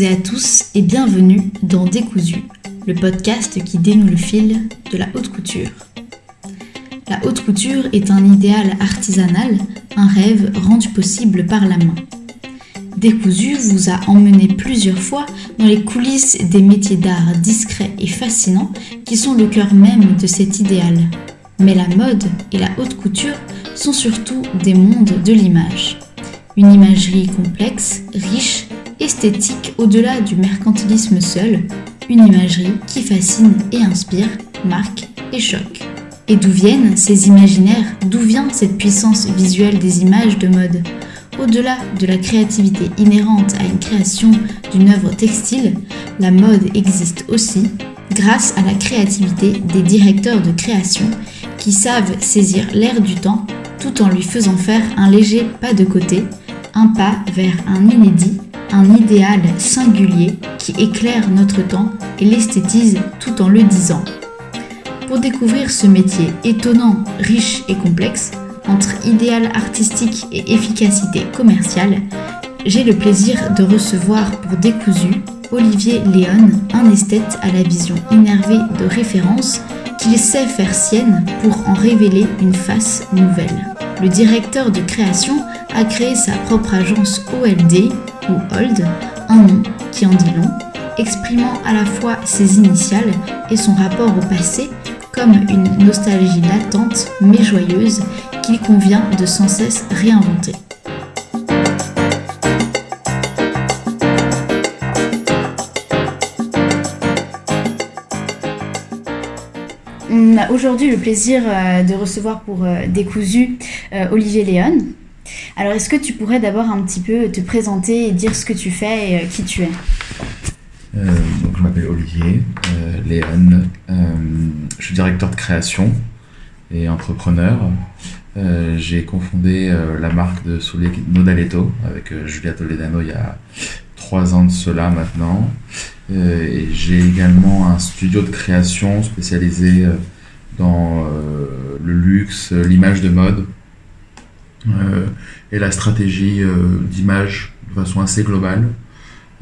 et à tous et bienvenue dans Décousu, le podcast qui dénoue le fil de la haute couture. La haute couture est un idéal artisanal, un rêve rendu possible par la main. Décousu vous a emmené plusieurs fois dans les coulisses des métiers d'art discrets et fascinants qui sont le cœur même de cet idéal. Mais la mode et la haute couture sont surtout des mondes de l'image. Une imagerie complexe, riche esthétique au-delà du mercantilisme seul, une imagerie qui fascine et inspire, marque et choque. Et d'où viennent ces imaginaires? D'où vient cette puissance visuelle des images de mode? Au-delà de la créativité inhérente à une création d'une œuvre textile, la mode existe aussi grâce à la créativité des directeurs de création qui savent saisir l'air du temps tout en lui faisant faire un léger pas de côté, un pas vers un inédit un idéal singulier qui éclaire notre temps et l'esthétise tout en le disant. Pour découvrir ce métier étonnant, riche et complexe, entre idéal artistique et efficacité commerciale, j'ai le plaisir de recevoir pour décousu Olivier Léon, un esthète à la vision énervée de référence qu'il sait faire sienne pour en révéler une face nouvelle. Le directeur de création a créé sa propre agence OLD ou Old, un nom qui en dit long, exprimant à la fois ses initiales et son rapport au passé comme une nostalgie latente mais joyeuse qu'il convient de sans cesse réinventer. On a aujourd'hui le plaisir euh, de recevoir pour euh, Décousu euh, Olivier Léon. Alors, est-ce que tu pourrais d'abord un petit peu te présenter et dire ce que tu fais et euh, qui tu es? Euh, donc, Je m'appelle Olivier euh, Léon. je suis directeur de création et entrepreneur. J'ai confondé la marque de Nodaletto avec Julia Toledano il y a trois ans de cela maintenant. j'ai également un studio de création spécialisé dans le luxe, l'image de mode et la stratégie euh, d'image de façon assez globale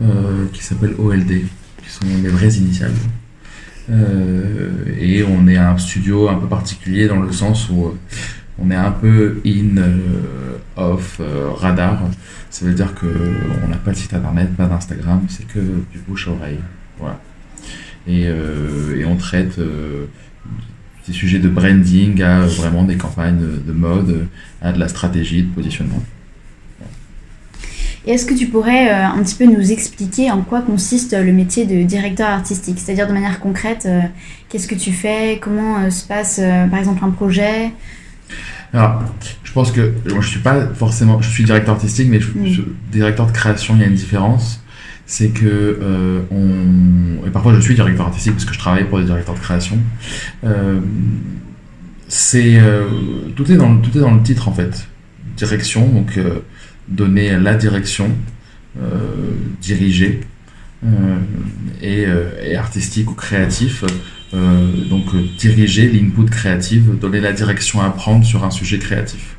euh, qui s'appelle OLD, qui sont les vraies initiales. et on est un studio un peu particulier dans le sens où on est un peu in, off, radar. Ça veut dire qu'on n'a pas de site internet, pas d'Instagram, c'est que du bouche à oreille. Voilà. Et, et on traite des sujets de branding à vraiment des campagnes de, mode, à de la stratégie, de positionnement. Et est-ce que tu pourrais euh, un petit peu nous expliquer en quoi consiste le métier de directeur artistique? C'est-à-dire de manière concrète, euh, qu'est-ce que tu fais? Comment euh, se passe par exemple un projet? Alors, je pense que moi je suis pas forcément, je suis directeur artistique, mais je, mm. directeur de création, il y a une différence c'est que euh, on et parfois je suis directeur artistique parce que je travaille pour des directeurs de création. Euh, c'est euh, tout est dans le, tout est dans le titre en fait. Direction donc donner la direction, diriger et, et, artistique ou créatif. donc diriger l'input créative, donner la direction à prendre sur un sujet créatif.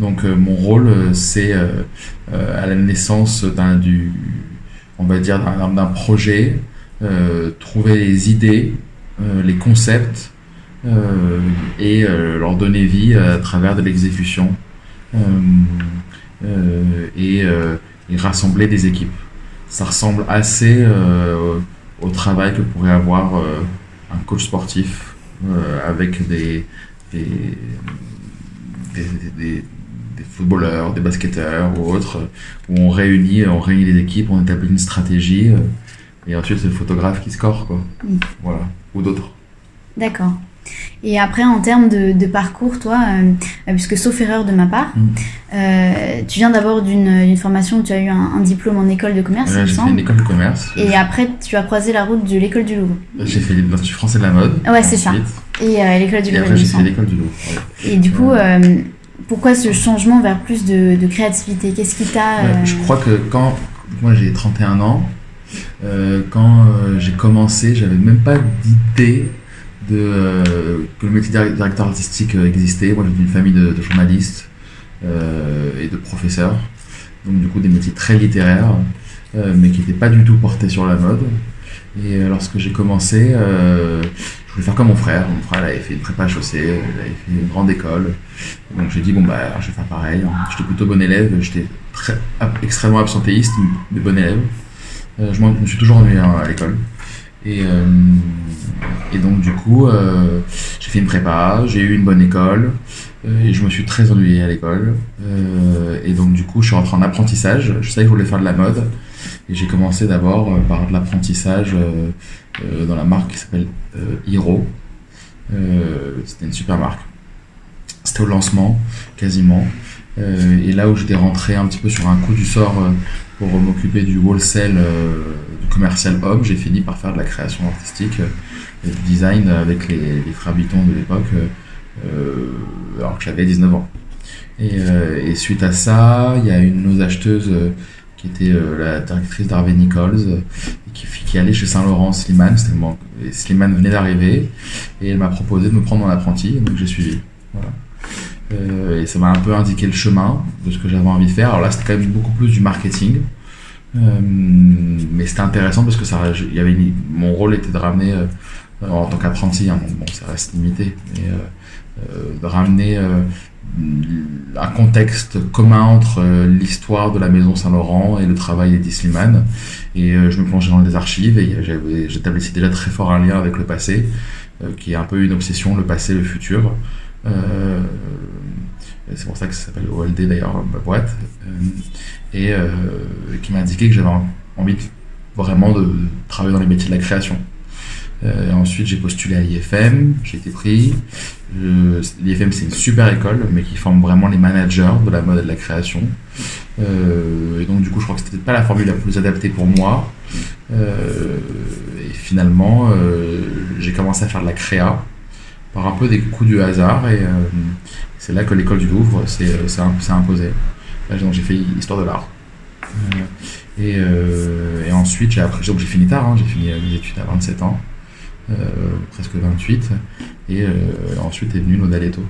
Donc mon rôle c'est à la naissance d'un du on va dire, d'un projet, euh, trouver les idées, euh, les concepts euh, et leur donner vie à travers de l'exécution et, rassembler des équipes. Ça ressemble assez au travail que pourrait avoir un coach sportif avec des footballeurs, des basketteurs ou autres, où on réunit, on réunit les équipes, on établit une stratégie, euh, et ensuite c'est le photographe qui score, quoi. Mm. Voilà, ou d'autres. D'accord. Et après, en termes de, parcours, toi, euh, puisque sauf erreur de ma part, mm. euh, tu viens d'abord d'une formation, tu as eu un, diplôme en école de commerce, J'ai fait une école de commerce. Et après, tu as croisé la route de l'école du Louvre. J'ai fait l'Institut français de la mode. Ouais, c'est ça. Et l'école du et Louvre. Après, j'ai fait l'école du Louvre. Et du coup, pourquoi ce changement vers plus de, créativité? Qu'est-ce qui t'a... Euh, je crois que quand... Moi j'ai 31 ans. Euh, quand euh, j'ai commencé, j'avais même pas d'idée de, que le métier de directeur artistique existait. Moi j'ai une famille de, journalistes et de professeurs. donc du coup des métiers très littéraires, mais qui n'étaient pas du tout portés sur la mode. Et lorsque j'ai commencé, je voulais faire comme mon frère. Mon frère avait fait une prépa chaussée, il avait fait une grande école. Donc j'ai dit, bon, bah, je vais faire pareil. J'étais plutôt bon élève, j'étais très, extrêmement absentéiste, mais bon élève. Euh, je, me suis toujours ennuyé à l'école. Et, euh, et donc, du coup, euh, j'ai fait une prépa, j'ai eu une bonne école, et je me suis très ennuyé à l'école. et donc, du coup, je suis rentré en apprentissage. Je savais que je voulais faire de la mode. Et j'ai commencé d'abord par de l'apprentissage dans la marque qui s'appelle Hiro. C'était une super marque. C'était au lancement, quasiment. et là où j'étais rentré un petit peu sur un coup du sort pour m'occuper du wholesale, euh, du commercial homme, j'ai fini par faire de la création artistique et du design avec les, frères Bitton de l'époque, euh, alors que j'avais 19 ans. Euh, et, suite à ça, il y a une de nos acheteuses qui était la directrice d'Harvey Nichols, qui, allait chez Saint-Laurent Slimane. Slimane venait d'arriver et elle m'a proposé de me prendre en apprenti, donc j'ai suivi. Euh, et ça m'a un peu indiqué le chemin de ce que j'avais envie de faire. Alors là, c'était quand même beaucoup plus du marketing. Euh, mais c'était intéressant parce que mon rôle était de ramener, euh, en tant qu'apprenti, hein, bon, ça reste limité, mais de ramener un contexte commun entre l'histoire de la maison Saint-Laurent et le travail d'Eddie. Et je me plongeais dans les archives et j'établissais déjà très fort un lien avec le passé, qui est un peu une obsession, le passé, le futur. Euh, c'est pour ça que ça s'appelle OLD d'ailleurs, ma boîte. Euh, et euh, qui m'a indiqué que j'avais envie vraiment de travailler dans les métiers de la création. Ensuite, j'ai postulé à l'IFM, j'ai été pris. L'IFM, c'est une super école, mais qui forme vraiment les managers de la mode et de la création. et donc, du coup, je crois que c'était pas la formule la plus adaptée pour moi. et finalement, j'ai commencé à faire de la créa par un peu des coups du hasard. Et euh, c'est là que l'école du Louvre s'est euh, imposée. Donc j'ai fait histoire de l'art. Euh, et, ensuite, j'ai fini tard, hein, j'ai fini mes études à 27 ans, presque 28. Et ensuite est venu Nodaletto.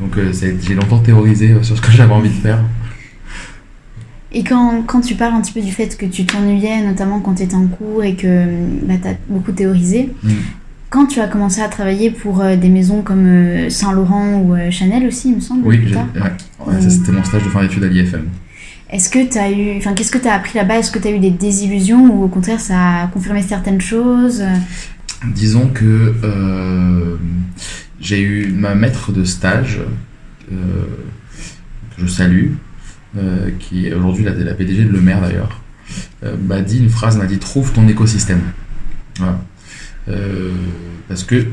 Donc j'ai longtemps théorisé sur ce que j'avais envie de faire. Et quand, quand, tu parles un petit peu du fait que tu t'ennuyais, notamment quand tu étais en cours et que bah, tu as beaucoup théorisé, mm quand tu as commencé à travailler pour euh, des maisons comme euh, Saint-Laurent ou euh, Chanel aussi, il me semble. Oui, c'était mon stage de fin d'études à l'IFM. Est-ce que tu as eu, enfin, qu'est-ce que tu as appris là-bas? Est-ce que tu as eu des désillusions ou au contraire ça a confirmé certaines choses? Disons que j'ai eu ma maître de stage que je salue, qui est aujourd'hui la, PDG de Le Maire d'ailleurs, m'a dit une phrase, m'a dit trouve ton écosystème. Euh, parce que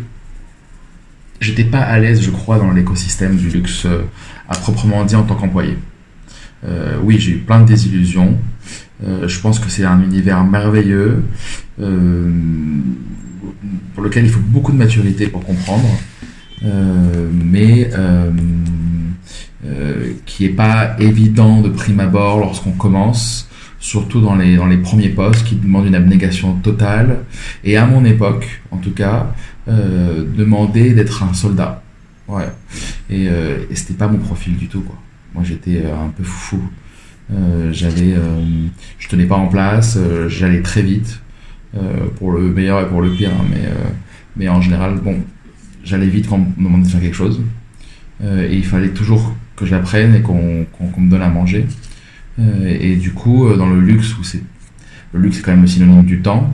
j'étais pas à l'aise, je crois, dans l'écosystème du luxe euh, à proprement dit en tant qu'employé. Euh, oui, j'ai eu plein de désillusions. je pense que c'est un univers merveilleux pour lequel il faut beaucoup de maturité pour comprendre, mais qui est pas évident de prime abord lorsqu'on commence surtout dans les, dans les premiers postes, qui demandent une abnégation totale, et à mon époque, en tout cas, euh, demander d'être un soldat. Ouais. Et, euh, et c'était pas mon profil du tout, quoi. Moi, j'étais euh, un peu fou. Euh, j'avais, euh, je tenais pas en place, j'allais très vite, pour le meilleur et pour le pire, hein, mais, mais en général, bon, j'allais vite quand on me demandait de faire quelque chose. et il fallait toujours que j'apprenne et qu'on me donne à manger. Et du coup, dans le luxe, où c'est le luxe, c'est quand même aussi le nom du temps,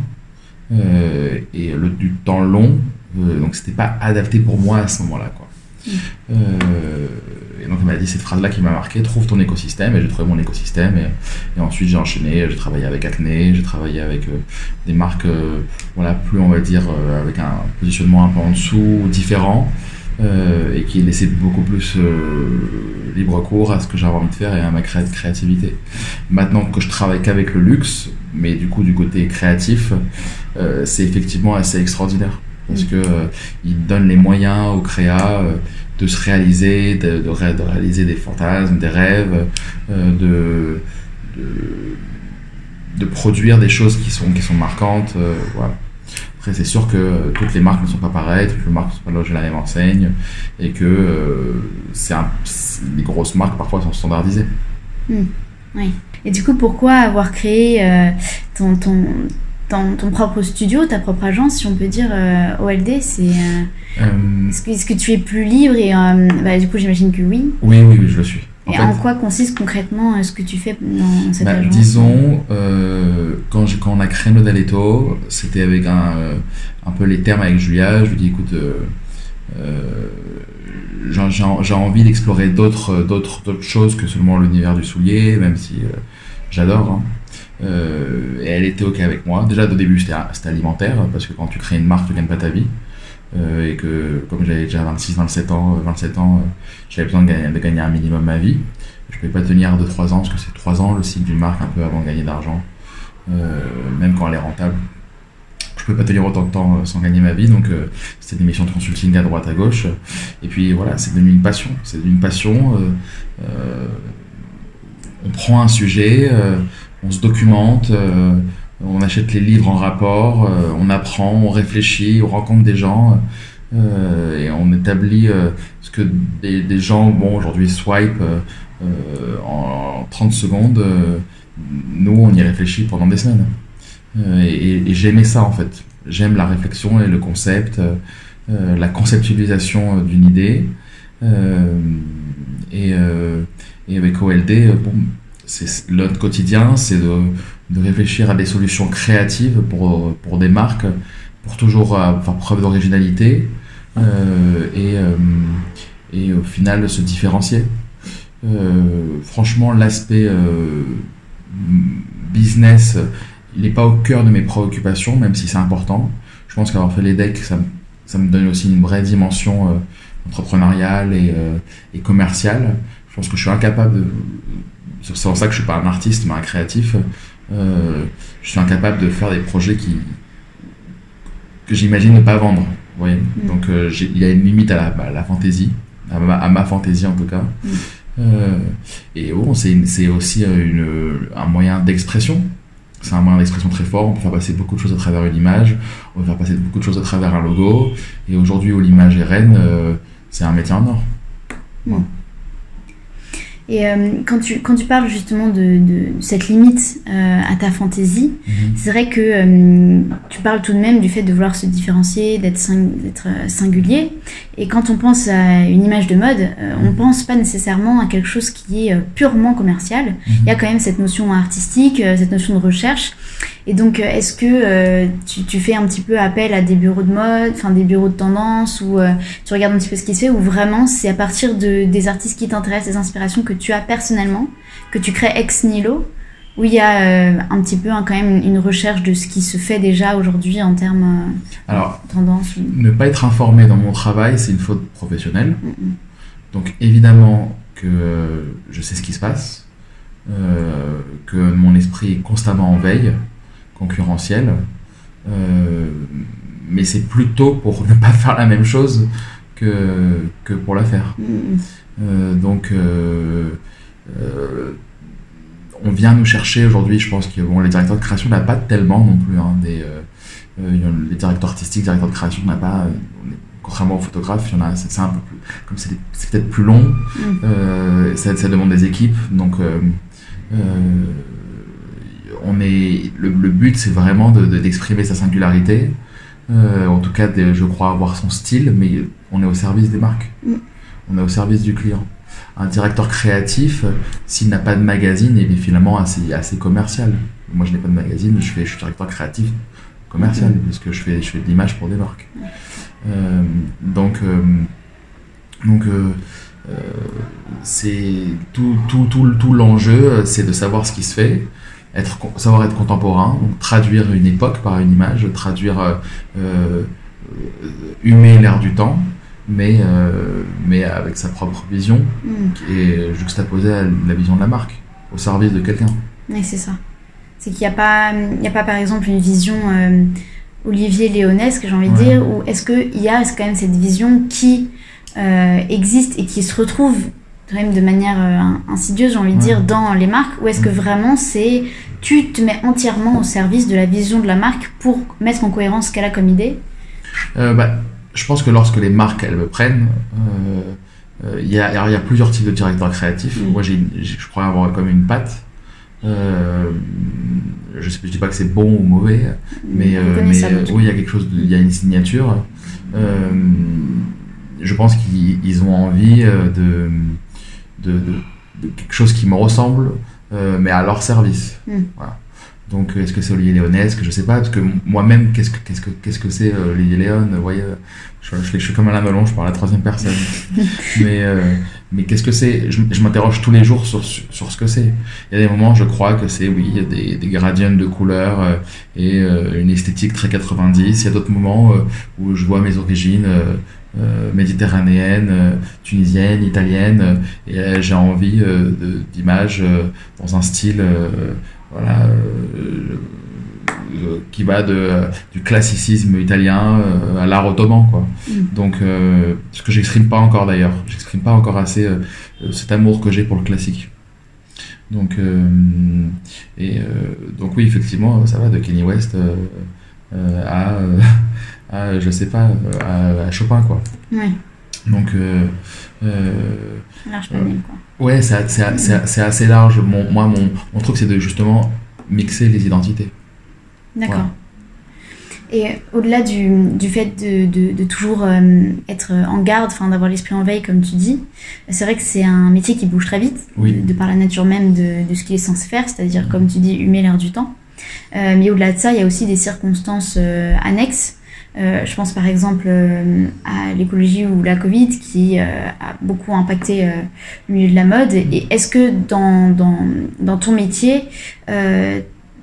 et le, du temps long, donc c'était pas adapté pour moi à ce moment-là. Quoi. Mm. et donc, il m'a dit cette phrase-là qui m'a marqué trouve ton écosystème. Et j'ai trouvé mon écosystème. Et, ensuite, j'ai enchaîné. J'ai travaillé avec Acne, j'ai travaillé avec des marques, voilà, plus on va dire, avec un positionnement un peu en dessous, différent. Euh, et qui laissait beaucoup plus euh, libre cours à ce que j'avais envie de faire et à ma créativité. Maintenant que je travaille qu'avec le luxe, mais du coup du côté créatif, euh, c'est effectivement assez extraordinaire parce que il donne les moyens aux créas de se réaliser, de, réaliser des fantasmes, des rêves, de, de, de produire des choses qui sont qui sont marquantes. voilà c'est sûr que toutes les marques ne sont pas pareilles, toutes les marques ne sont pas logées à la même enseigne, et que euh, les grosses marques parfois sont standardisées. Hmm. Oui. Et du coup, pourquoi avoir créé ton, ton, propre studio, ta propre agence, si on peut dire, OLD C'est est-ce que, que, tu es plus libre et bah, du coup, j'imagine que oui. Oui, oui, oui, je le suis. Et en quoi consiste concrètement ce que tu fais dans cette bah, agence Disons, euh, quand, quand, on a créé Nodaleto, c'était avec un, euh, un peu les termes avec Julia. Je lui dis écoute, euh, j'ai envie d'explorer d'autres d'autres choses que seulement l'univers du soulier, même si j'adore. Hein. Et elle était OK avec moi. Déjà, au début, c'était alimentaire, parce que quand tu crées une marque, tu gagnes pas ta vie. Euh, et que comme j'avais déjà 26, 27 ans, 27 euh, ans, euh, j'avais besoin de gagner, de gagner, un minimum ma vie. Je ne pouvais pas tenir 2-3 ans, parce que c'est 3 ans le cycle d'une marque un peu avant de gagner d'argent, même quand elle est rentable. Je ne pouvais pas tenir autant de temps sans gagner ma vie, donc c'était des missions de consulting à droite, à gauche. Et puis voilà, c'est devenu une passion. C'est devenu une passion. on prend un sujet, on se documente, on achète les livres en rapport, euh, on apprend, on réfléchit, on rencontre des gens euh, et on établit euh, ce que des, gens, bon, aujourd'hui swipe en 30 secondes. nous, on y réfléchit pendant des semaines. et, et j'aimais ça en fait. J'aime la réflexion et le concept, la conceptualisation d'une idée. et, et avec OLD, bon, c'est notre quotidien, c'est de, réfléchir à des solutions créatives pour, pour des marques, pour toujours euh, faire preuve d'originalité euh, et, euh, et au final se différencier. franchement, l'aspect business, il n'est pas au cœur de mes préoccupations, même si c'est important. Je pense qu'avoir fait les decks, ça, ça, me donne aussi une vraie dimension entrepreneuriale et, et commerciale. Je pense que je suis incapable de c'est pour ça que je suis pas un artiste, mais un créatif. Euh, je suis incapable de faire des projets qui que j'imagine ne pas vendre. Vous voyez mm. Donc euh, il y a une limite à la, à la fantaisie, à ma, fantaisie en tout cas. Mm. Euh, et bon, c'est aussi une, un moyen d'expression. C'est un moyen d'expression très fort. On peut faire passer beaucoup de choses à travers une image. On peut faire passer beaucoup de choses à travers un logo. Et aujourd'hui, où l'image est reine, c'est un métier en or. Mm. Et euh, quand, tu, quand tu parles justement de, de cette limite euh, à ta fantaisie, mhm. c'est vrai que euh, tu parles tout de même du fait de vouloir se différencier, d'être singulier. Et quand on pense à une image de mode, on mhm. pense pas nécessairement à quelque chose qui est purement commercial. Mhm. Il y a quand même cette notion artistique, cette notion de recherche. Et donc, est-ce que tu, tu, fais un petit peu appel à des bureaux de mode, enfin des bureaux de tendance, ou tu regardes un petit peu ce qui se fait, ou vraiment c'est à partir de, des artistes qui t'intéressent, des inspirations que tu as personnellement, que tu crées ex nihilo, où il y a euh, un petit peu quand même une recherche de ce qui se fait déjà aujourd'hui en termes euh, de tendance Ne pas être informé dans mon travail, c'est une faute professionnelle. Donc évidemment que je sais ce qui se passe, euh, que mon esprit est constamment en veille, concurrentiel, mais c'est plutôt pour ne pas faire la même chose que, que pour la faire. Euh, donc, euh, euh, on vient nous chercher aujourd'hui. Je pense que bon, les directeurs de création n'ont pas tellement non plus. Hein, des, les directeurs artistiques, directeurs de création n'a pas contrairement aux photographes, il y en a, c'est un peu plus, comme c'est peut-être plus long, mm. ça, ça, demande des équipes, donc on est, le, but c'est vraiment d'exprimer de, sa singularité, en tout cas je crois avoir son style, mais on est au service des marques. Mm on est au service du client. Un directeur créatif, s'il n'a pas de magazine, il est finalement assez, assez commercial. Moi, je n'ai pas de magazine, je, fais, je suis directeur créatif commercial, mm-hmm. parce que je fais, je fais de l'image pour des marques. Euh, donc, euh, donc euh, c'est tout, tout, tout, tout l'enjeu, c'est de savoir ce qui se fait, être, savoir être contemporain, traduire une époque par une image, traduire, humer l'air du temps, mais, euh, mais avec sa propre vision, mm. qui est juxtaposée à la vision de la marque, au service de quelqu'un. Oui, c'est ça. C'est qu'il n'y a, pas, il a pas, par exemple, une vision euh, Olivier Léonesque, j'ai envie de dire, ou est-ce qu'il y a quand même cette vision qui euh, existe et qui se retrouve quand même de manière insidieuse, j'ai envie de dire, dans les marques, ou est-ce que mm. vraiment c'est tu te mets entièrement au service de la vision de la marque pour mettre en cohérence ce qu'elle a comme idée? Bah, je pense que lorsque les marques elles me prennent, euh, euh, il y, a, alors, il y a plusieurs types de directeurs créatifs. Mm. Moi, j'ai, je crois avoir comme une patte. Euh, je ne dis pas que c'est bon ou mauvais, mais, euh, mais euh, oui, il y a quelque chose, il y a une signature. Euh, je pense qu'ils ils ont envie euh, de, de, de- de quelque chose qui me ressemble, euh, mais à leur service. Mm. Voilà. Donc, est-ce que c'est Olivier Léon Est-ce que je sais pas, parce que moi-même, qu'est-ce que qu'est-ce que qu'est-ce que c'est euh, Olivier Léon? Vous voyez, je, je, je suis comme Alain Melon, je parle à la troisième personne. mais euh, mais qu'est-ce que c'est? Je, je m'interroge tous les jours sur, sur, sur ce que c'est. Il y a des moments, je crois que c'est, oui, il y a des, des gradients de couleurs euh, et une esthétique très 90. Il y a d'autres moments où je vois mes origines euh, méditerranéennes, euh, tunisiennes, italiennes, euh, et j'ai envie d'images dans un style, voilà. qui va de, du classicisme italien à l'art ottoman quoi. Mm. Donc ce que j'exprime pas encore d'ailleurs, j'exprime pas encore assez cet amour que j'ai pour le classique. Donc et donc oui effectivement ça va de Kenny West à, à je sais pas euh, à, à Chopin quoi. Ouais, Donc euh, euh, large panel, quoi. ouais c'est assez large. Mon, moi mon, mon truc c'est de justement mixer les identités. D'accord. Et au-delà du, du fait de, de, de toujours euh, être en garde, enfin d'avoir l'esprit en veille, comme tu dis, c'est vrai que c'est un métier qui bouge très vite, Oui. de, de par la nature même de, de ce qu'il est censé faire, c'est-à-dire, comme tu dis, humer l'air du temps. Euh, mais au-delà de ça, il y a aussi des circonstances euh, annexes. Euh, je pense par exemple euh, à l'écologie ou la Covid qui euh, a beaucoup impacté le milieu de la mode. Et est-ce que dans, dans, ton métier,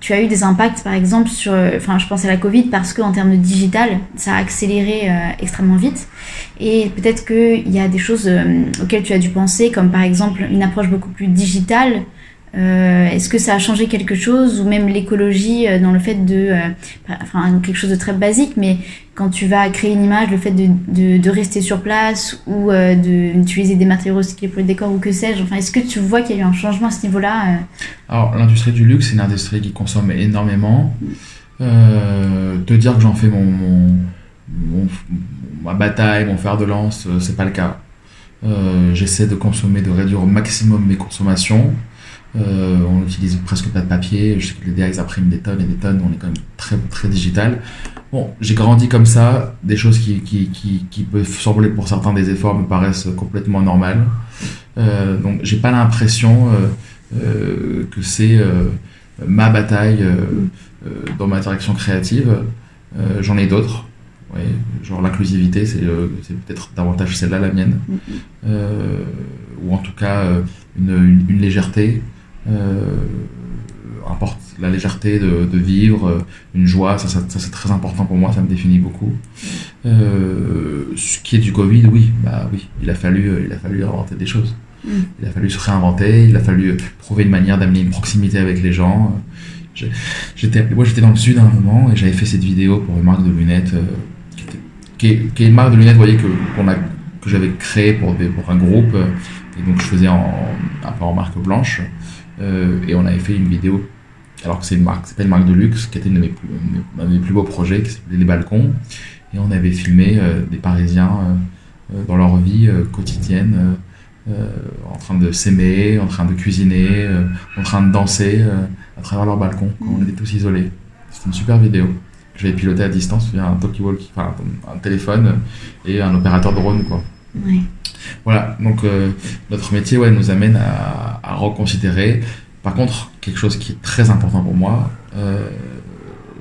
tu as eu des impacts par exemple sur, enfin je pense à la Covid parce qu'en termes de digital, ça a accéléré extrêmement vite. Et peut-être qu'il y a des choses auxquelles tu as dû penser, comme par exemple une approche beaucoup plus digitale. Euh, Est-ce que ça a changé quelque chose ou même l'écologie euh, dans le fait de, euh, enfin quelque chose de très basique, mais quand tu vas créer une image, le fait de, de, rester sur place ou d'utiliser des matériaux recyclés pour le décor ou que sais-je, enfin est-ce que tu vois qu'il y a eu un changement à ce niveau-là Alors, l'industrie du luxe, c'est une industrie qui consomme énormément. Te dire que j'en fais mon, mon, ma bataille, mon fer de lance, c'est pas le cas. J'essaie de consommer, de réduire au maximum mes consommations. Euh, on n'utilise presque pas de papier. Je sais que les DA, ils impriment des tonnes et des tonnes. On est quand même très, très digital. Bon, j'ai grandi comme ça. Des choses qui, qui, qui, qui peuvent sembler pour certains des efforts me paraissent complètement normales. Euh, donc, j'ai pas l'impression euh, que c'est ma bataille dans ma direction créative. J'en ai d'autres. Ouais, genre l'inclusivité, c'est peut-être davantage celle-là la mienne. Euh, ou en tout cas une, une, une légèreté. Euh, importe la légèreté de, de vivre, euh, une joie, ça, ça, ça, c'est très important pour moi, ça me définit beaucoup. Euh, ce qui est du Covid, oui, bah oui, il a fallu, il a fallu inventer des choses. Mm. Il a fallu se réinventer, il a fallu trouver une manière d'amener une proximité avec les gens. J'étais, moi j'étais dans le sud à un moment et j'avais fait cette vidéo pour une marque de lunettes, euh, qui, était- qui est, qui est une marque de lunettes, vous voyez, que, qu'on a, que j'avais créée pour, des, pour un groupe, et donc je faisais en, un peu en marque blanche, et on avait fait une vidéo, alors que c'est une marque, c'est pas une marque de luxe, qui était une de mes plus, un de mes plus beaux projets, qui s'appelait Les Balcons, et on avait filmé euh, des Parisiens euh, euh, dans leur vie euh, quotidienne, euh, euh, en train de s'aimer, en train de cuisiner, euh, en train de danser euh, à travers leur balcon, quand on était tous isolés. C'était une super vidéo j'avais pilotée à distance via un talkie-walkie, enfin un téléphone et un opérateur drone, quoi. Voilà, donc euh, notre métier nous amène à, reconsidérer. Par contre, quelque chose qui est très important pour moi, euh,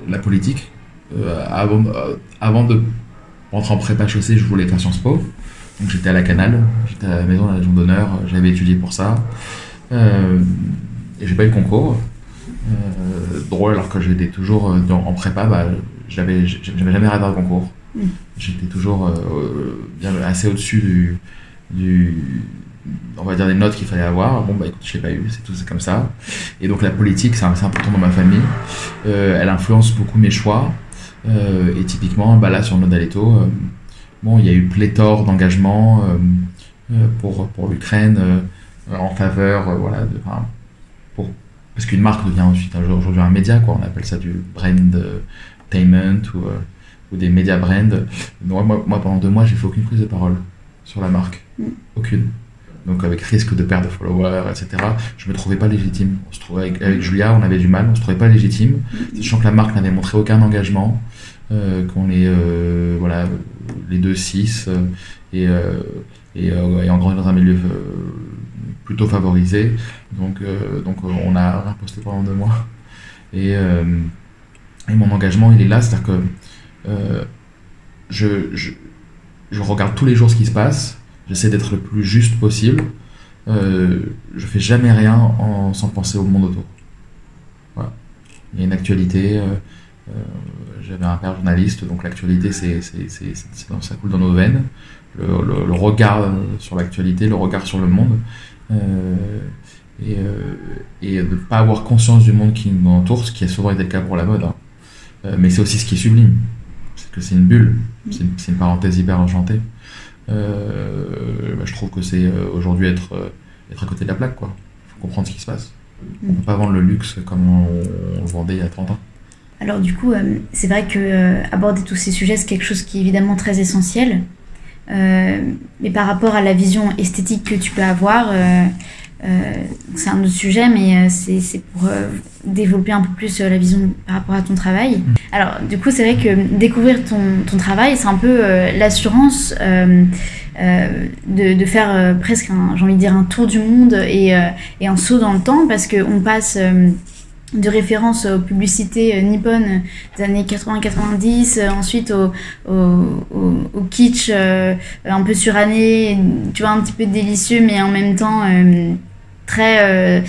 la politique. Euh, avant, de rentrer en prépa chaussée, je voulais faire Sciences Po. Donc j'étais à la Canale, j'étais à la maison de la Légion d'honneur, j'avais étudié pour ça. Et j'ai pas eu le concours. Drôle, alors que j'étais toujours en prépa, bah, j'avais jamais raté un concours. Mm. J'étais toujours euh, assez au-dessus du, on va dire des notes qu'il fallait avoir. Bon bah écoute, je l'ai pas eu, c'est tout, c'est comme ça. Et donc la politique, c'est important dans ma famille. Euh, elle influence beaucoup mes choix. Euh, et typiquement, bah là sur Nodaletto, euh, bon, il y a eu pléthore d'engagements pour pour l'Ukraine en faveur, voilà, pour parce qu'une marque devient ensuite aujourd'hui un média, quoi. On appelle ça du ou euh, ou des média brands. Moi, moi, moi, pendant deux mois, j'ai fait aucune prise de parole sur la marque. Mm. Aucune. Donc avec risque de perte de followers, etc. Je me trouvais pas légitime. On se trouvait avec, avec Julia, on avait du mal, on se trouvait pas légitime, sachant que la marque n'avait montré aucun engagement, euh, qu'on est euh, voilà les deux six euh, et et, et en grandit dans un milieu plutôt favorisé. Donc donc on a rien posté pendant deux mois. Et, et mon engagement il est là, c'est-à-dire que euh, je, regarde tous les jours ce qui se passe. J'essaie d'être le plus juste possible. Euh, je fais jamais rien en, sans penser au monde autour. Il y a une actualité. euh, euh, J'avais un père journaliste, donc l'actualité, ça coule dans nos veines. Le, regard sur l'actualité, le regard sur le monde. Et, de ne pas avoir conscience du monde qui nous entoure, ce qui a souvent été le cas pour la mode. hein. Mais c'est aussi ce qui est sublime. Que c'est une bulle. C'est une, c'est une parenthèse hyper enchantée. Euh, bah, je trouve que c'est euh, aujourd'hui être, euh, être à côté de la plaque, quoi. Faut comprendre ce qui se passe. On peut pas vendre le luxe comme on, on le vendait il y a 30 ans. Alors du coup, euh, c'est vrai que euh, aborder tous ces sujets, c'est quelque chose qui est évidemment très essentiel. Euh, mais par rapport à la vision esthétique que tu peux avoir, c'est un autre sujet, mais euh, c'est pour euh, développer un peu plus euh, la vision par rapport à ton travail. Alors du coup, c'est vrai que découvrir ton, ton travail, c'est un peu euh, l'assurance euh, euh, de, de faire euh, presque, un- j'ai envie de dire, un tour du monde et, euh, et un saut dans le temps, parce qu'on passe... euh, de référence aux publicités euh, nippones des années 80-90, euh, ensuite au, au, au- au kitsch euh, un peu suranné, tu vois, un petit peu délicieux, mais en même temps euh, très, euh,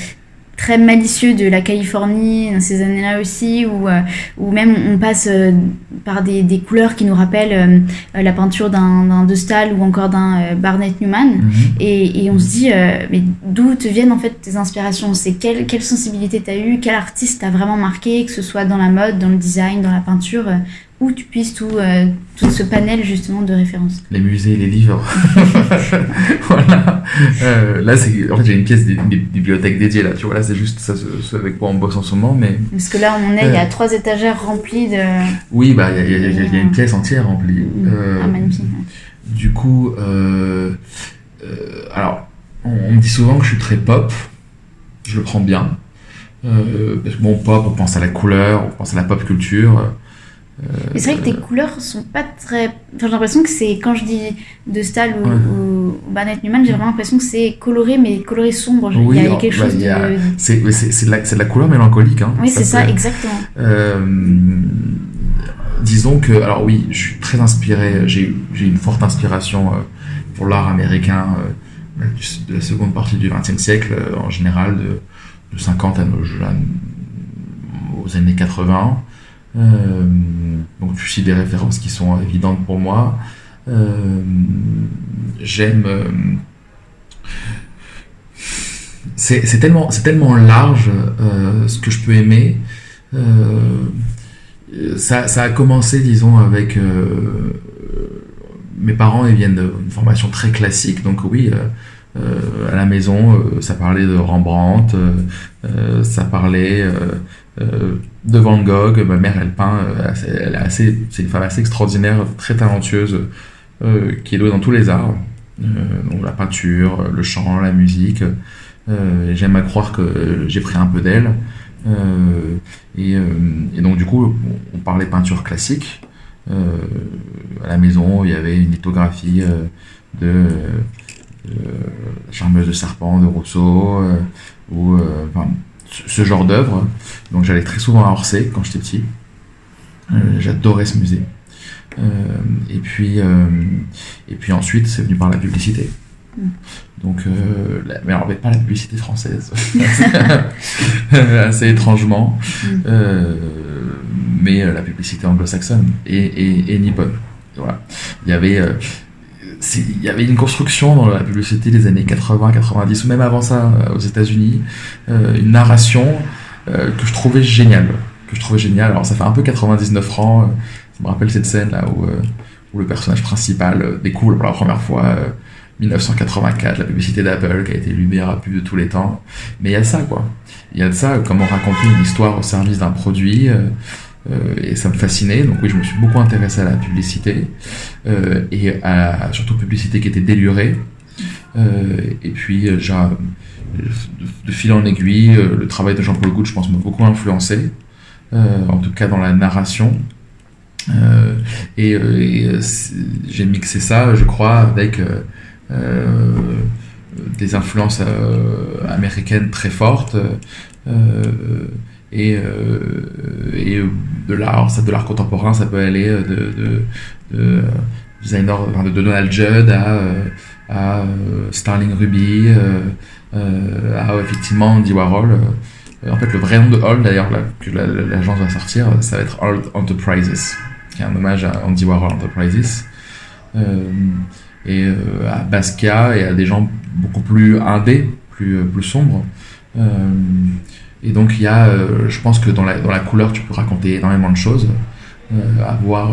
très malicieux de la Californie dans ces années-là aussi, où, euh, où même on passe euh, par des, des couleurs qui nous rappellent euh, la peinture d'un de Stahl ou encore d'un Barnett Newman. Et, et on se dit, mais d'où te viennent en fait tes inspirations? C'est quelle, quelle sensibilité t'as eu Quel artiste t'a vraiment marqué? Que ce soit dans la mode, dans le design, dans la peinture Où tu puisses tout, euh, tout ce panel justement de références Les musées, les livres. voilà. Euh, là, c'est, en fait, j'ai une pièce des, des bibliothèques dédiée là. Tu vois, là, c'est juste ça, ce, avec quoi on bosse en ce moment. Mais Parce que là, on est, il y a trois étagères remplies de... oui, bah, il y a, y y y une pièce entière remplie. Euh, Ah, magnifique. Du coup, euh, euh, alors, on, on me dit souvent que je suis très pop. Je le prends bien. Euh, parce que bon, pop, on pense à la couleur, on pense à la pop culture. Et c'est vrai que tes couleurs sont pas très... Enfin, j'ai l'impression que c'est, quand je dis de Stahl ou, Ouais. ou, Barnett Newman, j'ai vraiment l'impression que c'est coloré, mais coloré sombre. il y a, il y a quelque bah, chose y a- de... C'est, mais de la, de la couleur mélancolique. Hein, Oui, c'est ça, exactement. Euh, disons que, alors oui, je suis très inspiré, j'ai une forte inspiration euh, pour l'art américain euh, de la seconde partie du XXe siècle, en général, de, de 50 à nos aux années 80. Euh, donc je suis des références qui sont évidentes pour moi. Euh, J'aime. euh, c'est tellement, tellement large ce que je peux aimer. Ça, ça a commencé, disons, avec mes parents. Ils viennent d'une formation très classique, donc oui, à la maison, ça parlait de Rembrandt, ça parlait de Van Gogh. Ma mère, elle peint, euh, elle est assez, c'est une femme assez extraordinaire, très talentueuse, euh, qui est douée dans tous les arts, Euh, donc la peinture, le chant, la musique. Euh, J'aime à croire que j'ai pris un peu d'elle. Euh, et, euh, donc du coup, on, parlait peinture classique. Euh, à la maison, il y avait une lithographie euh, de euh, Charmeuse de serpent de Rousseau, euh, ou euh, enfin, ce genre d'œuvre. Donc j'allais très souvent à Orsay quand j'étais petit. Euh, J'adorais ce musée. Euh, et puis euh, et puis ensuite c'est venu par la publicité. Mm. Donc, euh, la- mais alors mais pas la publicité française, assez étrangement, Mm. euh, mais la publicité anglo-saxonne et, et, et nippone. Voilà. Il y avait euh, il y avait une construction dans la publicité des années 80, 90 ou même avant ça euh, aux États-Unis, euh, une narration euh, que je trouvais géniale, que je trouvais géniale. Alors ça fait un peu 99 francs. euh, ça me rappelle cette scène là où où le personnage principal découvre pour la première fois euh, 1984, la publicité d'Apple qui a été l'une des meilleures pubs de tous les temps. Mais il y a ça quoi. Il y a de ça, comment raconter une histoire au service d'un produit. Euh, et ça me fascinait. Donc oui, je me suis beaucoup intéressé à la publicité et à surtout publicité qui était délurée. et puis, genre, de, fil en aiguille, le travail de Jean-Paul Goutte, je pense, m'a beaucoup influencé, en tout cas dans la narration. Euh, et, euh, j'ai mixé ça, je crois, avec euh, des influences américaines très fortes et, et de l'art, de l'art contemporain, ça peut aller de, de, designer, de Donald Judd à, à Starling Ruby, à effectivement Andy Warhol. En fait, le vrai nom de Hall, d'ailleurs, que l'agence va sortir, ça va être Hall Enterprises qui est un hommage à Andy Warhol Enterprises. Euh, et euh, à Basquiat et à des gens beaucoup plus indés, plus, euh, plus sombres. Et donc il y a, je pense que dans la, dans la couleur tu peux raconter énormément de choses. avoir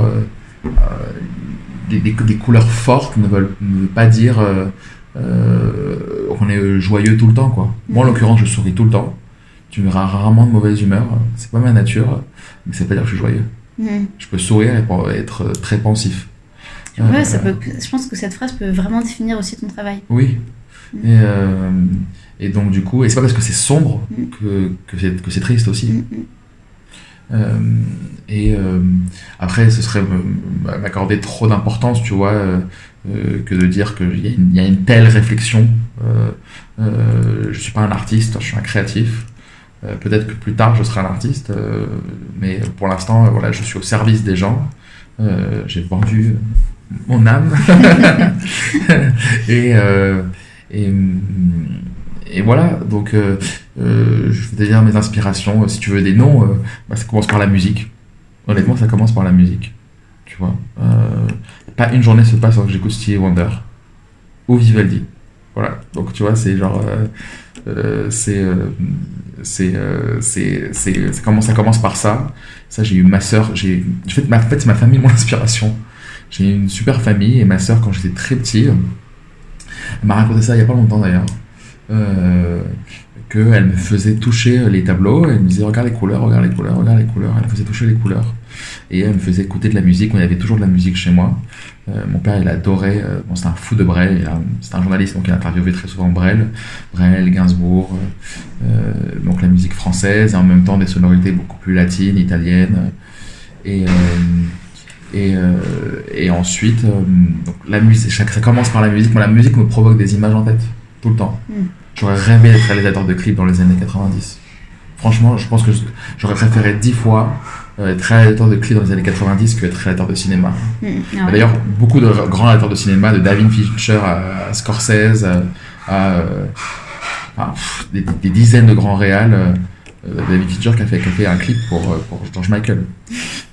des, des, des, couleurs fortes ne veut pas dire qu'on est joyeux tout le temps. Quoi. Moi en l'occurrence je souris tout le temps. Tu verras rarement de mauvaise humeur. C'est pas ma nature, mais c'est pas dire que je suis joyeux. Je peux sourire et être très pensif. Ouais, ça euh, peut, je pense que cette phrase peut vraiment définir aussi ton travail. Oui. Et, euh, et, donc, du coup, et c'est pas parce que c'est sombre que, que c'est triste aussi. Euh, et après, ce serait m'accorder trop d'importance, tu vois, que de dire qu'il y, y, a une telle réflexion. je suis pas un artiste, je suis un créatif. Euh, peut-être que plus tard je serai un artiste, euh, mais pour l'instant, euh, voilà, je suis au service des gens. J'ai vendu mon âme. et, et, et, voilà, donc je vais dire mes inspirations. Si tu veux des noms, bah, ça commence par la musique. Honnêtement, ça commence par la musique. Tu vois, pas une journée se passe sans que j'écoute Stevie Wonder ou Vivaldi. Voilà, donc tu vois, c'est genre. c'est euh, c'est c'est comment ça commence par ça ça j'ai eu ma sœur j'ai en fait ma fait c'est ma famille mon inspiration j'ai une super famille et ma sœur quand j'étais très petit elle m'a raconté ça il y a pas longtemps d'ailleurs euh, qu'elle me faisait toucher les tableaux elle me disait regarde les couleurs regarde les couleurs regarde les couleurs. Elle me faisait toucher les couleurs. Et elle me faisait écouter de la musique il y avait toujours de la musique chez moi. Euh, mon père, il adorait, euh, bon, c'était un fou de Brel, c'est un journaliste, donc il interviewait très souvent Brel, Brel, Gainsbourg, euh, donc la musique française, et en même temps des sonorités beaucoup plus latines, italiennes. Et, et ensuite, donc la musique, ça commence par la musique, mais la musique me provoque des images en tête, tout le temps. Mm. J'aurais rêvé d'être réalisateur de clips dans les années 90. Franchement, je pense que j'aurais préféré dix fois euh, être réalisateur de clips dans les années 90 que être réalisateur de cinéma. Mm, ah D'ailleurs, beaucoup de grands réalisateurs de cinéma, de David Fincher à, Scorsese, à, euh, des, dizaines de grands réals. Euh, David Fincher qui a, fait, qui a fait un clip pour, pour George Michael.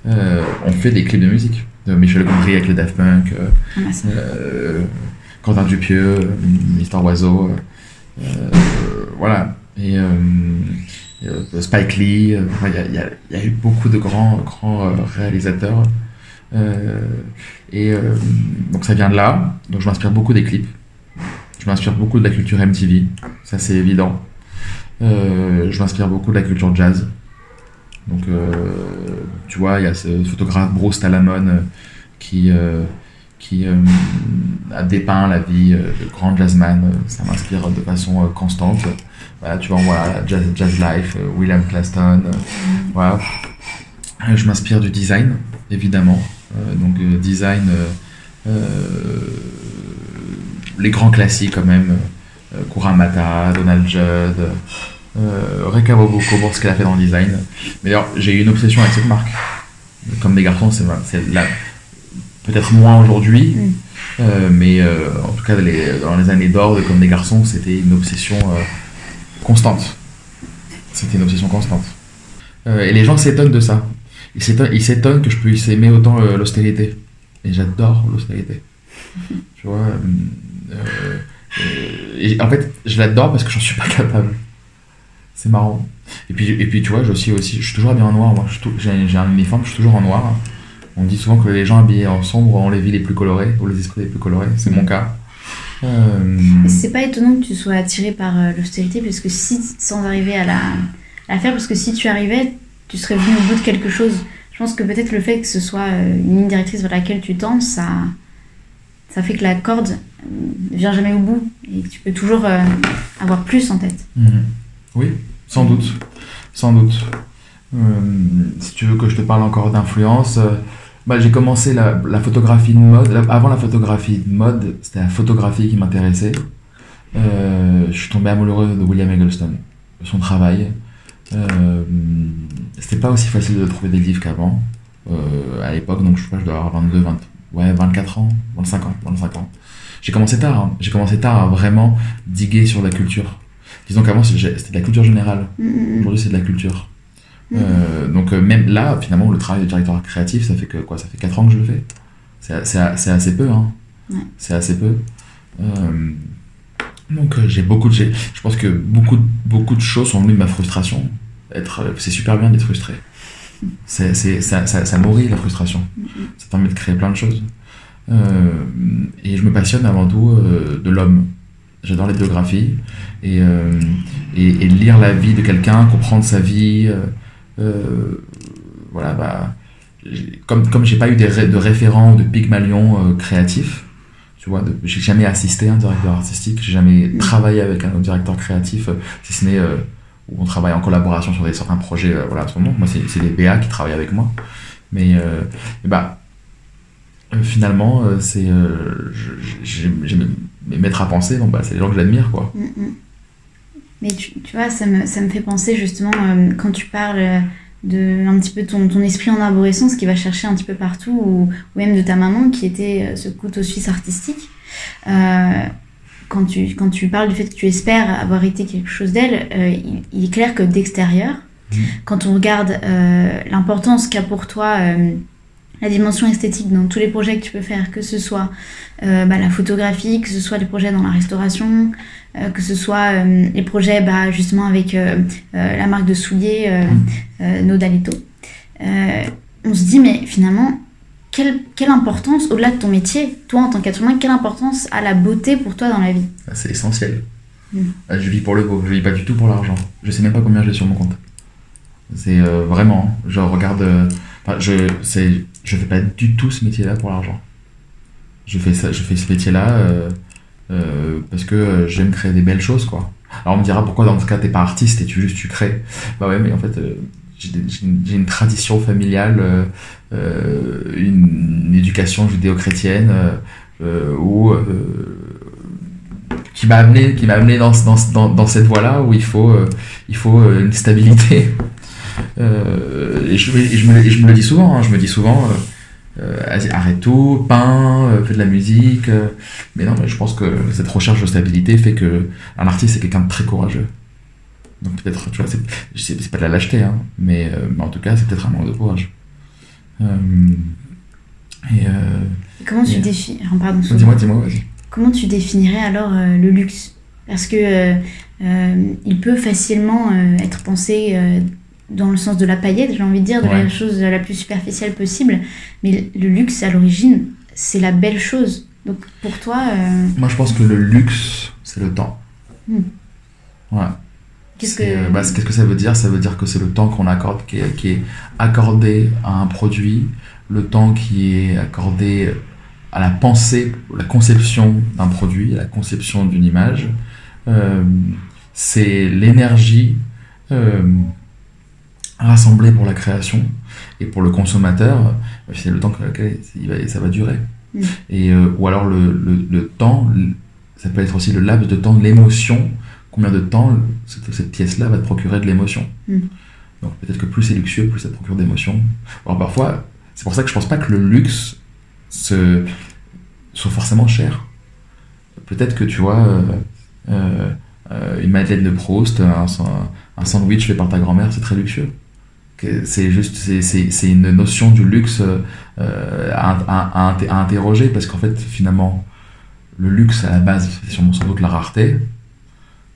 on fait des clips de musique. De Michel Gondry avec les Daft Punk, ah, Quentin Dupieux, Mister Oiseau. voilà. Et euh, Spike Lee, euh, il y, y, a eu beaucoup de grands, grands euh, réalisateurs. et donc ça vient de là. Donc je m'inspire beaucoup des clips. Je m'inspire beaucoup de la culture MTV, ça c'est évident. Je m'inspire beaucoup de la culture jazz. Donc, tu vois, il y a ce photographe Bruce Talamon qui, qui a dépeint la vie de grands jazzman. Ça m'inspire de façon constante tu vois, voilà, Jazz, Jazz Life, euh, William Claston, euh, voilà. Je m'inspire du design, évidemment. Euh, donc, design, les grands classiques quand même, Kuramata, Donald Judd, euh, Reka pour ce qu'elle a fait dans le design. Mais d'ailleurs, j'ai eu une obsession avec cette marque. Comme des garçons, c'est peut-être moins aujourd'hui, mm. mais en tout cas dans les années d'or de Comme des garçons, c'était une obsession constante. C'était une obsession constante. Euh, et les gens s'étonnent de ça. Ils s'étonnent que je puisse aimer autant euh, l'austérité. Et j'adore l'austérité. tu vois. Euh, en fait, je l'adore parce que j'en suis pas capable. C'est marrant. Et puis, et puis tu vois, je suis toujours habillé en noir. J'ai un uniforme, je suis toujours en noir. On dit souvent que les gens habillés en sombre ont les vies les plus colorées, ou les esprits les plus colorés. C'est mon cas. Euh... C'est pas étonnant que tu sois attiré par euh, l'austérité, parce que si, sans arriver à la, à faire, parce que si tu arrivais, tu serais venu au bout de quelque chose. je pense que peut-être le fait que ce soit euh, une ligne directrice vers laquelle tu tends, ça, ça fait que la corde ne vient jamais au bout et que tu peux toujours euh, avoir plus en tête. Mhm. Oui, sans doute. Sans doute. Euh, si tu veux que je te parle encore d'influence, euh, bah, j'ai commencé la, la photographie de mode. la- avant la photographie de mode, c'était la photographie qui m'intéressait. Euh, je suis tombé amoureux de William Eggleston, de son travail. Euh, c'était pas aussi facile de trouver des livres qu'avant, euh, à l'époque, donc je sais pas, je dois avoir 22, 20, ouais, 24 ans, 25 ans, 25 ans. J'ai commencé tard, hein. j'ai commencé tard à vraiment diguer sur la culture. Disons qu'avant c'était de la culture générale, Mm, aujourd'hui c'est de la culture. mm, Euh, donc euh, même là, finalement, le travail de directeur créatif, ça fait que quoi Ça fait 4 ans que je le fais. C'est assez peu, hein. Ouais. C'est assez peu. Euh, donc j'ai beaucoup de, je pense que beaucoup, de- beaucoup de choses sont venues de ma frustration. C'est super bien d'être frustré. C'est, ça, ça, ça nourrit la frustration. mm, Ça permet de créer plein de choses. Euh, et je me passionne avant tout euh, de l'homme. J'adore les biographies et, euh, et, et lire la vie de quelqu'un, comprendre sa vie. voilà, bah, comme, comme j'ai pas eu des ré- de référents de Pygmalion créatif, tu vois, j'ai jamais assisté à un directeur artistique, j'ai jamais Mm. travaillé avec un directeur créatif, si ce n'est où on travaille en collaboration sur des, certains projets, euh, voilà, moment. Moi, c'est les BA qui travaillent avec moi. Mais, euh, bah, euh, finalement, c'est, mes maîtres à penser, bon, bah, c'est les gens que j'admire, quoi. mm, mm. Mais tu, tu vois, ça me, fait penser justement quand tu parles de un petit peu ton, esprit en arborescence qui va chercher un petit peu partout, ou, même de ta maman qui était ce couteau suisse artistique. Quand tu, quand tu parles du fait que tu espères avoir été quelque chose d'elle, euh, il, il est clair que d'extérieur, Mhm. quand on regarde euh, l'importance qu'a pour toi euh, la dimension esthétique dans tous les projets que tu peux faire, que ce soit bah, la photographie, que ce soit les projets dans la restauration, que ce soit les projets bah, justement avec la marque de souliers euh, Nodalito. On se dit, mais finalement, quelle, quelle importance, au-delà de ton métier, toi en tant qu'être humain, quelle importance a la beauté pour toi dans la vie? Ah, C'est essentiel. Mm. Ah, Je vis pour le beau, je vis pas du tout pour l'argent. Je sais même pas combien j'ai sur mon compte. C'est euh, vraiment, je regarde, euh, je, c'est, je fais pas du tout ce métier-là pour l'argent. Je fais ça, je fais ce métier-là euh, parce que j'aime créer des belles choses, quoi. Alors on me dira pourquoi dans ce cas t'es pas artiste et tu juste tu crées? Bah ouais, mais en fait j'ai, une, tradition familiale, euh, euh, une, éducation judéo-chrétienne euh, où qui m'a amené qui amené dans, dans, dans, cette voie là où il faut il faut une stabilité. Et, je, me, je me le dis souvent hein, je me dis souvent arrête tout peins fais de la musique mais non mais je pense que cette recherche de stabilité fait que un artiste c'est quelqu'un de très courageux donc peut-être tu vois c'est pas de la lâcheté hein, mais, euh, mais en tout cas c'est peut-être un manque de courage Euh, et euh, Comment tu définis pardon, dis-moi dis-moi vas-y Comment tu définirais alors le luxe? Parce que il peut facilement être pensé dans le sens de la paillette, j'ai envie de dire, de Ouais. la chose la plus superficielle possible. Mais le luxe, à l'origine, c'est la belle chose. Donc pour toi, euh, Moi, je pense que le luxe, c'est le temps. Hmm. Ouais. Qu'est-ce que... bah, qu'est-ce que ça veut dire? Ça veut dire que c'est le temps qu'on accorde, qui est, qui est accordé à un produit, le temps qui est accordé à la pensée, la conception d'un produit, à la conception d'une image. Euh, c'est l'énergie euh, rassemblée pour la création et pour le consommateur. C'est le temps que ça va durer. Mm. Et, euh, ou alors le, le, le temps, ça peut être aussi le laps de temps de l'émotion. Combien de temps cette, cette pièce-là va te procurer de l'émotion Mm. Donc peut-être que plus c'est luxueux, plus ça te procure d'émotion. Alors parfois, c'est pour ça que je pense pas que le luxe se, soit forcément cher. Peut-être que tu vois, euh, euh, euh, une Madeleine de Proust, un, sa- un sandwich fait par ta grand-mère, c'est très luxueux. C'est juste, c'est- une notion du luxe à, à interroger parce qu'en fait, finalement, le luxe à la base, c'est sûrement sans doute la rareté.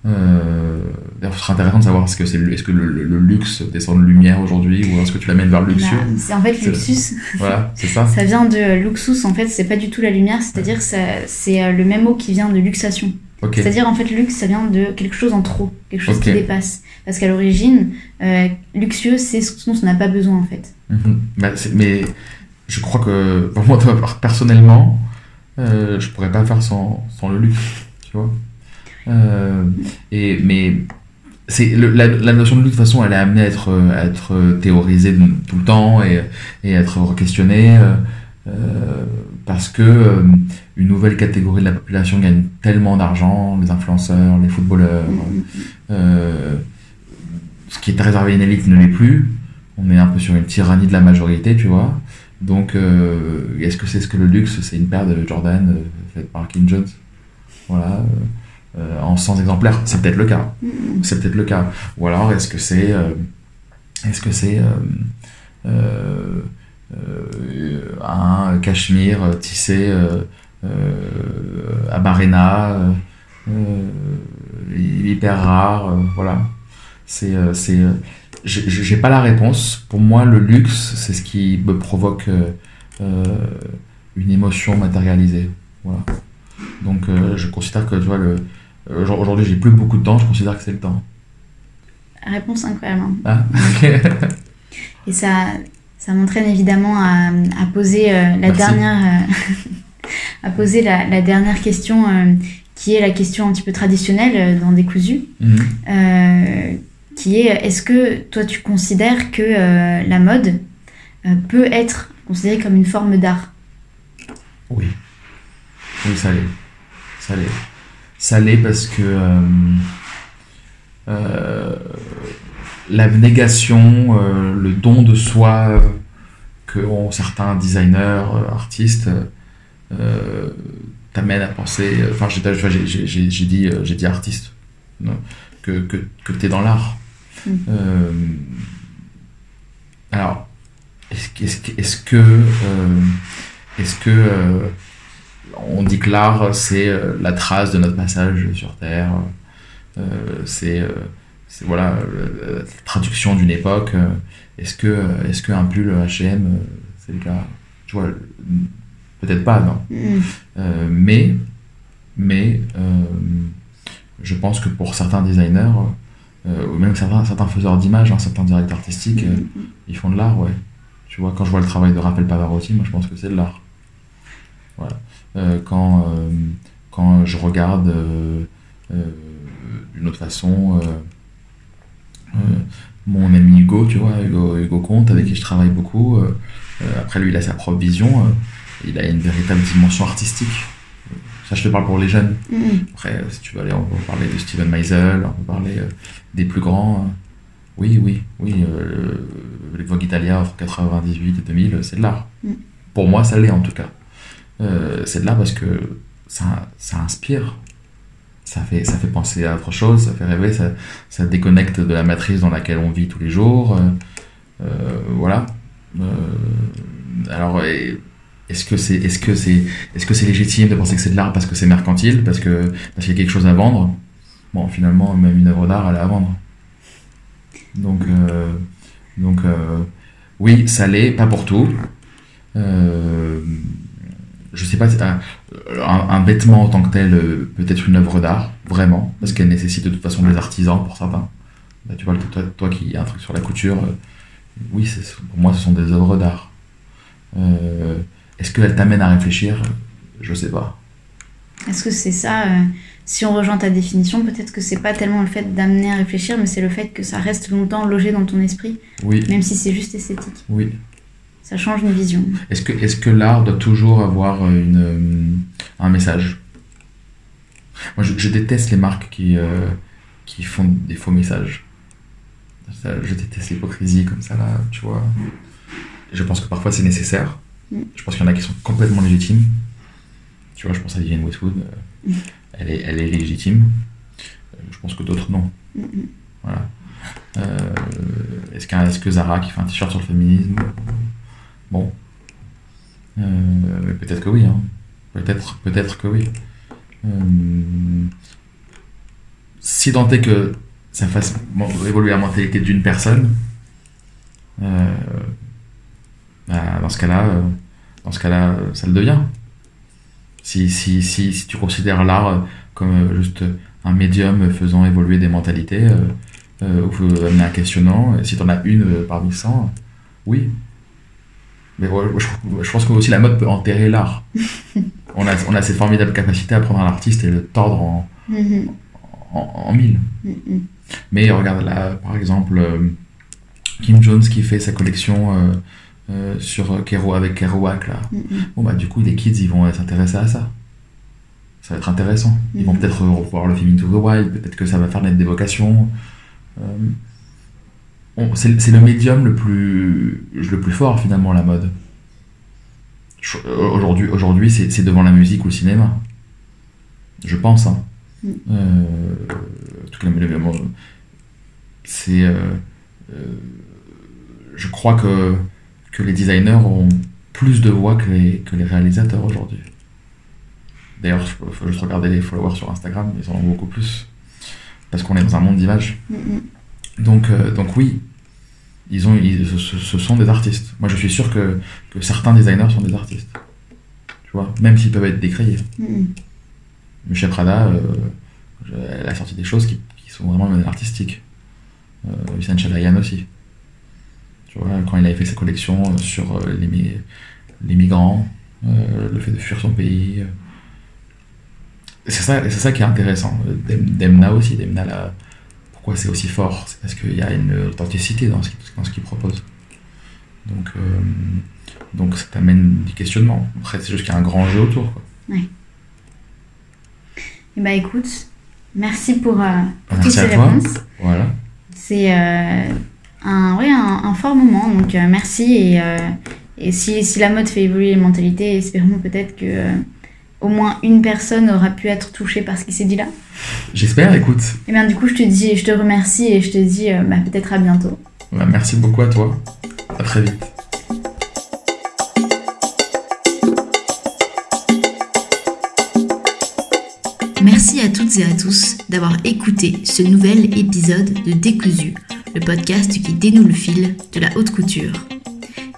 Euh, D'ailleurs, ce serait intéressant de savoir est-ce que, c'est le, est-ce que le, le- le luxe descend de lumière aujourd'hui ou est-ce que tu l'amènes vers le luxueux. Bah, c'est en fait luxus, Voilà, c'est ça. ça vient de luxus, en fait, c'est pas du tout la lumière, c'est-à-dire que ça- c'est euh, le même mot qui vient de luxation. Ok. C'est-à-dire, en fait, luxe, ça vient de quelque chose en trop, quelque chose qui dépasse. Parce qu'à l'origine, euh, luxueux, c'est ce dont on n'a pas besoin, en fait. Mhm. Bah, mais je crois que pour moi, personnellement, euh, je pourrais pas faire sans, sans le luxe, tu vois. Euh, et, mais c'est la, la notion de luxe, de toute façon, elle est amenée à être, euh, à être euh, théorisée tout le temps et, et à être requestionnée euh, euh, parce que euh, une nouvelle catégorie de la population gagne tellement d'argent, les influenceurs, les footballeurs, euh, ce qui est réservé à une élite ne l'est plus. On est un peu sur une tyrannie de la majorité, tu vois. Donc, est-ce que c'est ce que le luxe C'est une paire de Jordan faite par Kim Jones? Voilà. Euh, en 100 exemplaires. C'est peut-être le cas. Mhm. C'est peut-être le cas. Ou alors, est-ce que c'est. euh, est-ce que c'est. euh, un cachemire tissé à Barena, hyper rare, voilà. C'est, c'est, j'ai pas la réponse. Pour moi, le luxe, c'est ce qui me provoque euh, une émotion matérialisée. Voilà. Donc, euh, je considère que, tu vois, le, aujourd'hui, j'ai plus beaucoup de temps. Je considère que c'est le temps. Réponse incroyable. hein. Ah, ok. Et ça, ça m'entraîne évidemment à, à poser euh, la Merci. dernière, euh, à poser la, la dernière question, euh, qui est la question un petit peu traditionnelle euh, dans Décousu, Mhm. euh, qui est est-ce que toi tu considères que euh, la mode euh, peut être considérée comme une forme d'art? Oui. Oui, ça l'est. Ça l'est. Ça l'est parce que euh, euh, l'abnégation, euh, le don de soi que ont certains designers, euh, artistes, t'amène à penser. Enfin, j'ai dit, j'ai dit artiste, que, que, que t'es dans l'art. Mm. Euh, alors, est-ce que- est-ce que, est-ce que, euh, est-ce que euh, on dit que l'art c'est euh, la trace de notre passage sur Terre, euh, c'est, euh, c'est voilà la traduction d'une époque. est-ce que, est-ce qu'un pull H&M c'est le cas? Tu vois, peut-être pas, non. Euh, mais, mais euh, je pense que pour certains designers, ou même certains, certains faiseurs d'images, hein, certains directeurs artistiques, euh, ils font de l'art, ouais. Tu vois, quand je vois le travail de Raphaël Pavarotti, moi je pense que c'est de l'art. Voilà. Euh, quand, euh, quand je regarde euh, d'une autre façon mon ami Hugo, tu vois, Hugo, Hugo Comte, avec qui je travaille beaucoup, après lui il a sa propre vision, il a une véritable dimension artistique. Ça, je te parle pour les jeunes. Mhm. Après, si tu veux aller, on peut parler de Steven Meisel, on peut parler des plus grands. Oui, oui, oui. Euh, les Vogue Italia entre 98 et 2000, c'est de l'art. Mm. Pour moi, ça l'est en tout cas. Euh, c'est de l'art parce que ça, ça inspire. Ça fait, ça fait penser à autre chose, ça fait rêver, ça, ça déconnecte de la matrice dans laquelle on vit tous les jours. euh, euh, voilà. Euh, alors, est-ce que c'est c'est est-ce que c'est légitime de penser que c'est de l'art parce que c'est mercantile, parce que parce qu'il y a quelque chose à vendre? Bon, finalement, même une œuvre d'art, elle est à vendre. Donc, euh, donc euh, oui, ça l'est, pas pour tout. Euh, je sais pas, si- un, un- vêtement en tant que tel euh, peut être une œuvre d'art, vraiment, parce qu'elle nécessite de toute façon des artisans pour certains. Là, tu vois, toi, toi qui as un truc sur la couture, euh, oui, pour moi, ce sont des œuvres d'art. Euh, Est-ce qu'elles t'amènent à réfléchir? Je sais pas. Est-ce que c'est ça euh, Si on rejoint ta définition, peut-être que c'est pas tellement le fait d'amener à réfléchir, mais c'est le fait que ça reste longtemps logé dans ton esprit, Oui, même si c'est juste esthétique. oui. Ça change une vision. Est-ce que, est que l'art doit toujours avoir euh, une, euh, un message? Moi, je, je déteste les marques qui, euh, qui font des faux messages. Ça, je déteste l'hypocrisie comme ça, là, tu vois. Je pense que parfois c'est nécessaire. Mm. Je pense qu'il y en a qui sont complètement légitimes. Tu vois, je pense à Vivienne Westwood. euh, Mm. elle, est, elle est légitime. Euh, Je pense que d'autres non. Mhm. Voilà. Est-ce, est-ce que Zara qui fait un t-shirt sur le féminisme Bon. Euh, peut-être que oui. Hein. Peut-être, peut-être que oui. Euh, si tant est que ça fasse évoluer la mentalité d'une personne, euh, bah, dans ce cas-là, dans ce cas-là, ça le devient. Si, si, si, si tu considères l'art comme juste un médium faisant évoluer des mentalités, ou amener un questionnant. Si tu en as une parmi 100, oui. Mais ouais, je, je pense que aussi la mode peut enterrer l'art. on, a, on a cette formidable capacité à prendre un artiste et le tordre en, Mhm. en, en mille. Mhm. Mais regarde là, par exemple, euh, Kim Jones qui fait sa collection euh, euh, sur Kero avec Kerouac là. Mhm. Bon bah du coup les kids ils vont s'intéresser à ça. Ça va être intéressant. Ils vont peut-être revoir le film Into the Wild, peut-être que ça va faire naître des vocations. Euh, on- c'est c'est le médium le plus, le plus fort finalement la mode. Je- euh, Aujourd'hui, aujourd'hui c'est c'est devant la musique ou le cinéma. Je pense. Hein. Mhm. Euh, tout c'est. euh, euh, je crois que, que les designers ont plus de voix que les, que les réalisateurs aujourd'hui. D'ailleurs, il faut juste regarder les followers sur Instagram, ils en ont beaucoup plus. Parce qu'on est dans un monde d'images. Mhm. Donc, euh, donc oui, ils ont, ils- ce, sont des artistes. Moi, je suis sûr que, que certains designers sont des artistes. Tu vois, même s'ils peuvent être décriés. Mhm. Michel Prada, euh, elle a sorti des choses qui, qui sont vraiment artistiques. Euh, Chalayan aussi. Tu vois, quand il avait fait sa collection euh, sur les, mi- les migrants, euh, le fait de fuir son pays. C'est ça, ça qui est intéressant. Dem- Demna aussi, Demna, là, pourquoi c'est aussi fort? C'est parce qu'il y a une authenticité dans ce dans ce qu'il propose. Donc, euh, donc ça t'amène du questionnement. Après, c'est juste qu'il y a un grand jeu autour. Quoi. Eh bah écoute, merci pour, euh, pour toutes ces réponses. Voilà. C'est euh, un, ouais, un, un fort moment, donc merci. Et, et si, si la mode fait évoluer les mentalités, espérons peut-être que au moins une personne aura pu être touchée par ce qui s'est dit là. J'espère, écoute. Et bien du coup, je te dis, je te remercie et je te dis euh, bah, peut-être à bientôt. Bah, merci beaucoup à toi. À très vite. Merci à toutes et à tous d'avoir écouté ce nouvel épisode de Décousu, le podcast qui dénoue le fil de la haute couture.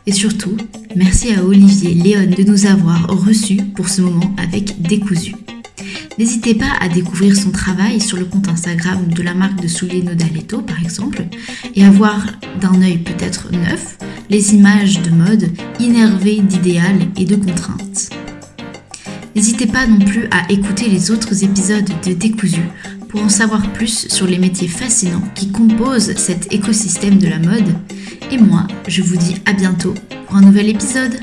Et surtout, merci à Olivier Léon de nous avoir reçus pour ce moment avec Décousu. N'hésitez pas à découvrir son travail sur le compte Instagram de la marque de souliers Nodaletto par exemple, et à voir d'un œil peut-être neuf les images de mode innervées d'idéal et de contraintes. N'hésitez pas non plus à écouter les autres épisodes de Décousu pour en savoir plus sur les métiers fascinants qui composent cet écosystème de la mode. Et moi, je vous dis à bientôt pour un nouvel épisode.